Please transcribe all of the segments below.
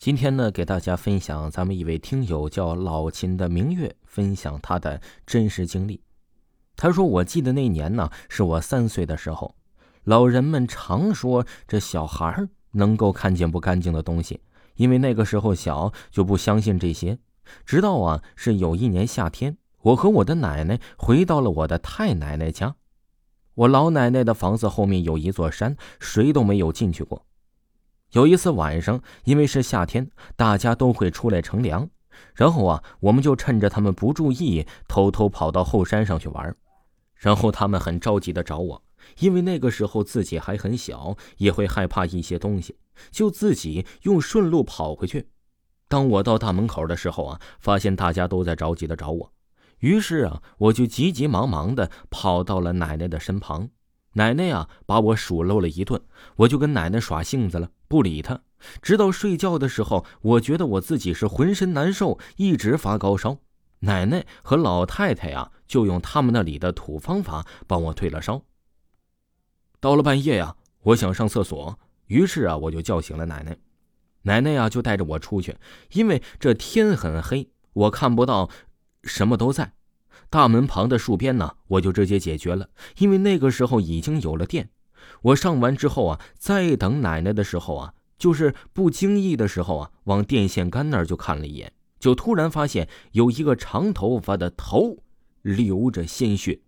今天呢，给大家分享咱们一位听友叫老秦的明月分享他的真实经历。他说：“我记得那年呢，是我三岁的时候，老人们常说这小孩能够看见不干净的东西，因为那个时候小就不相信这些。直到啊，是有一年夏天，我和我的奶奶回到了我的太奶奶家。我老奶奶的房子后面有一座山，谁都没有进去过。”有一次晚上，因为是夏天，大家都会出来乘凉，然后啊，我们就趁着他们不注意，偷偷跑到后山上去玩。然后他们很着急的找我，因为那个时候自己还很小，也会害怕一些东西，就自己用顺路跑回去。当我到大门口的时候啊，发现大家都在着急的找我，于是啊，我就急急忙忙的跑到了奶奶的身旁。奶奶呀，把我数落了一顿，我就跟奶奶耍性子了，不理她。直到睡觉的时候，我觉得我自己是浑身难受，一直发高烧。奶奶和老太太呀，就用他们那里的土方法帮我退了烧。到了半夜呀，我想上厕所，于是啊，我就叫醒了奶奶。奶奶呀，就带着我出去，因为这天很黑，我看不到什么都在。大门旁的树边呢，我就直接解决了，因为那个时候已经有了电。我上完之后啊，再等奶奶的时候啊，就是不经意的时候啊，往电线杆那儿就看了一眼，就突然发现有一个长头发的头流着鲜血。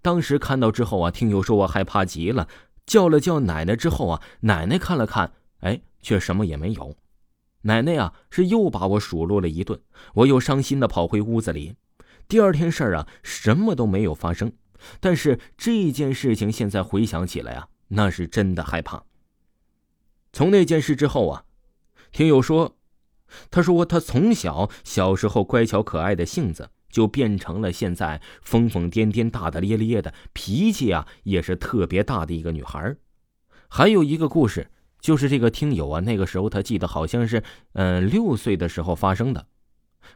当时看到之后啊，听友说我害怕极了，叫了叫奶奶之后啊，奶奶看了看，哎，却什么也没有。奶奶啊，是又把我数落了一顿，我又伤心的跑回屋子里。第二天事儿啊，什么都没有发生，但是这件事情现在回想起来啊，那是真的害怕。从那件事之后啊，听友说，他说他从小小时候乖巧可爱的性子，就变成了现在疯疯癫癫、大大咧咧的脾气啊，也是特别大的一个女孩。还有一个故事，就是这个听友啊，那个时候他记得好像是，嗯，六岁的时候发生的。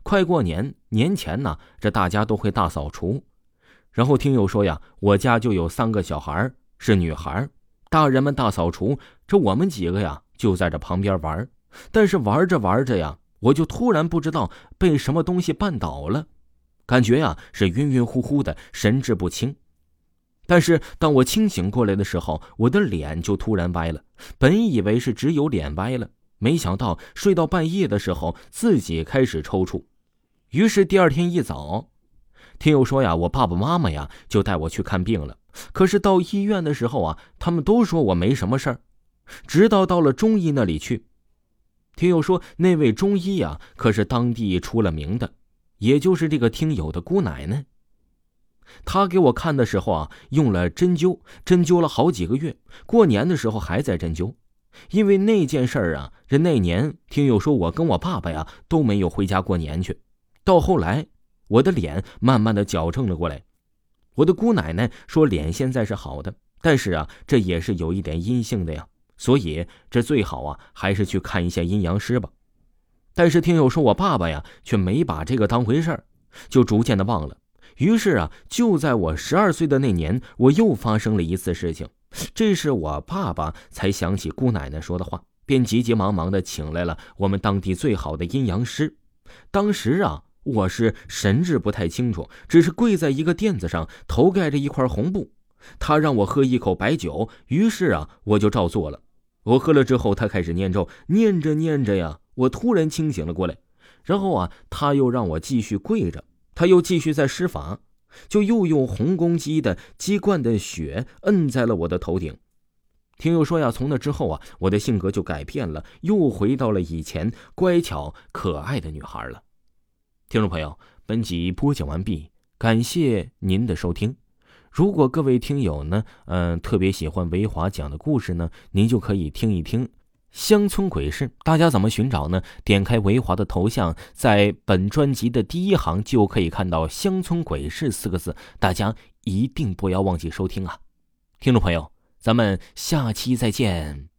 快过年年前呢，这大家都会大扫除。然后听友说呀，我家就有三个小孩是女孩大人们大扫除，这我们几个呀就在这旁边玩。但是玩着玩着呀，我就突然不知道被什么东西绊倒了，感觉呀是晕晕乎乎的，神志不清。但是当我清醒过来的时候，我的脸就突然歪了。本以为是只有脸歪了。没想到睡到半夜的时候，自己开始抽搐，于是第二天一早，听友说呀，我爸爸妈妈呀就带我去看病了。可是到医院的时候啊，他们都说我没什么事儿。直到到了中医那里去，听友说那位中医呀可是当地出了名的，也就是这个听友的姑奶奶。他给我看的时候啊，用了针灸，针灸了好几个月，过年的时候还在针灸。因为那件事儿啊，这那年听友说我跟我爸爸呀都没有回家过年去。到后来，我的脸慢慢的矫正了过来。我的姑奶奶说脸现在是好的，但是啊，这也是有一点阴性的呀，所以这最好啊还是去看一下阴阳师吧。但是听友说我爸爸呀却没把这个当回事儿，就逐渐的忘了。于是啊，就在我十二岁的那年，我又发生了一次事情。这是我爸爸才想起姑奶奶说的话，便急急忙忙的请来了我们当地最好的阴阳师。当时啊，我是神志不太清楚，只是跪在一个垫子上，头盖着一块红布。他让我喝一口白酒，于是啊，我就照做了。我喝了之后，他开始念咒，念着念着呀，我突然清醒了过来。然后啊，他又让我继续跪着，他又继续在施法。就又用红公鸡的鸡冠的血摁在了我的头顶。听友说呀，从那之后啊，我的性格就改变了，又回到了以前乖巧可爱的女孩了。听众朋友，本集播讲完毕，感谢您的收听。如果各位听友呢，嗯，特别喜欢维华讲的故事呢，您就可以听一听。乡村鬼市，大家怎么寻找呢？点开维华的头像，在本专辑的第一行就可以看到“乡村鬼市”四个字，大家一定不要忘记收听啊！听众朋友，咱们下期再见。